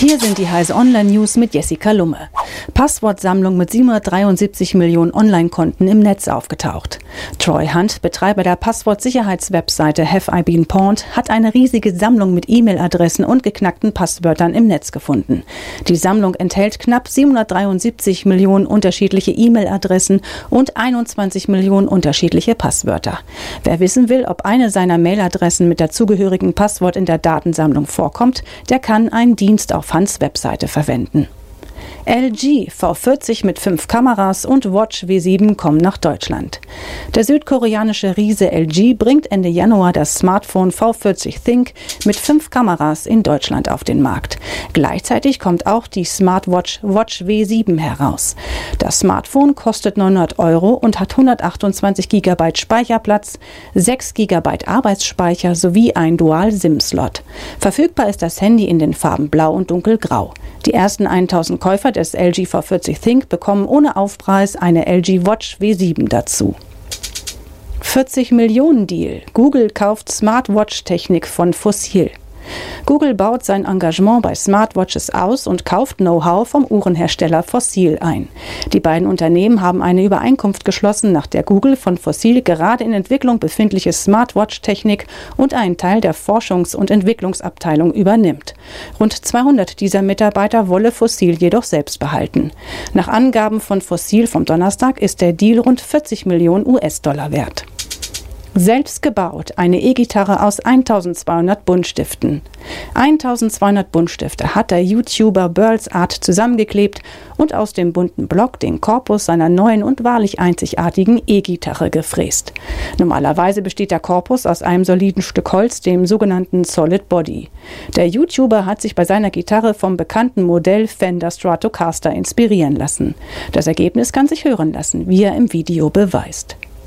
Hier sind die Heise Online News mit Jessica Lumme. Passwortsammlung mit 773 Millionen Online-Konten im Netz aufgetaucht. Troy Hunt, Betreiber der Passwortsicherheitswebseite Have I Been Pawned, hat eine riesige Sammlung mit E-Mail-Adressen und geknackten Passwörtern im Netz gefunden. Die Sammlung enthält knapp 773 Millionen unterschiedliche E-Mail-Adressen und 21 Millionen unterschiedliche Passwörter. Wer wissen will, ob eine seiner Mailadressen mit dazugehörigen Passwort in der Datensammlung vorkommt, der kann einen Dienst auf Hans Webseite verwenden. LG V40 mit fünf Kameras und Watch W7 kommen nach Deutschland. Der südkoreanische Riese LG bringt Ende Januar das Smartphone V40 Think mit fünf Kameras in Deutschland auf den Markt. Gleichzeitig kommt auch die Smartwatch Watch W7 heraus. Das Smartphone kostet 900 Euro und hat 128 GB Speicherplatz, 6 GB Arbeitsspeicher sowie ein Dual-SIM-Slot. Verfügbar ist das Handy in den Farben Blau und Dunkelgrau. Die ersten 1000 Käufer des LG V40 Think bekommen ohne Aufpreis eine LG Watch W7 dazu. 40 Millionen Deal. Google kauft Smartwatch-Technik von Fossil. Google baut sein Engagement bei Smartwatches aus und kauft Know-how vom Uhrenhersteller Fossil ein. Die beiden Unternehmen haben eine Übereinkunft geschlossen, nach der Google von Fossil gerade in Entwicklung befindliche Smartwatch-Technik und einen Teil der Forschungs- und Entwicklungsabteilung übernimmt. Rund 200 dieser Mitarbeiter wolle Fossil jedoch selbst behalten. Nach Angaben von Fossil vom Donnerstag ist der Deal rund 40 Millionen US-Dollar wert. Selbst gebaut, eine E-Gitarre aus 1200 Buntstiften. 1200 Buntstifte hat der YouTuber Burls Art zusammengeklebt und aus dem bunten Block den Korpus seiner neuen und wahrlich einzigartigen E-Gitarre gefräst. Normalerweise besteht der Korpus aus einem soliden Stück Holz, dem sogenannten Solid Body. Der YouTuber hat sich bei seiner Gitarre vom bekannten Modell Fender Stratocaster inspirieren lassen. Das Ergebnis kann sich hören lassen, wie er im Video beweist.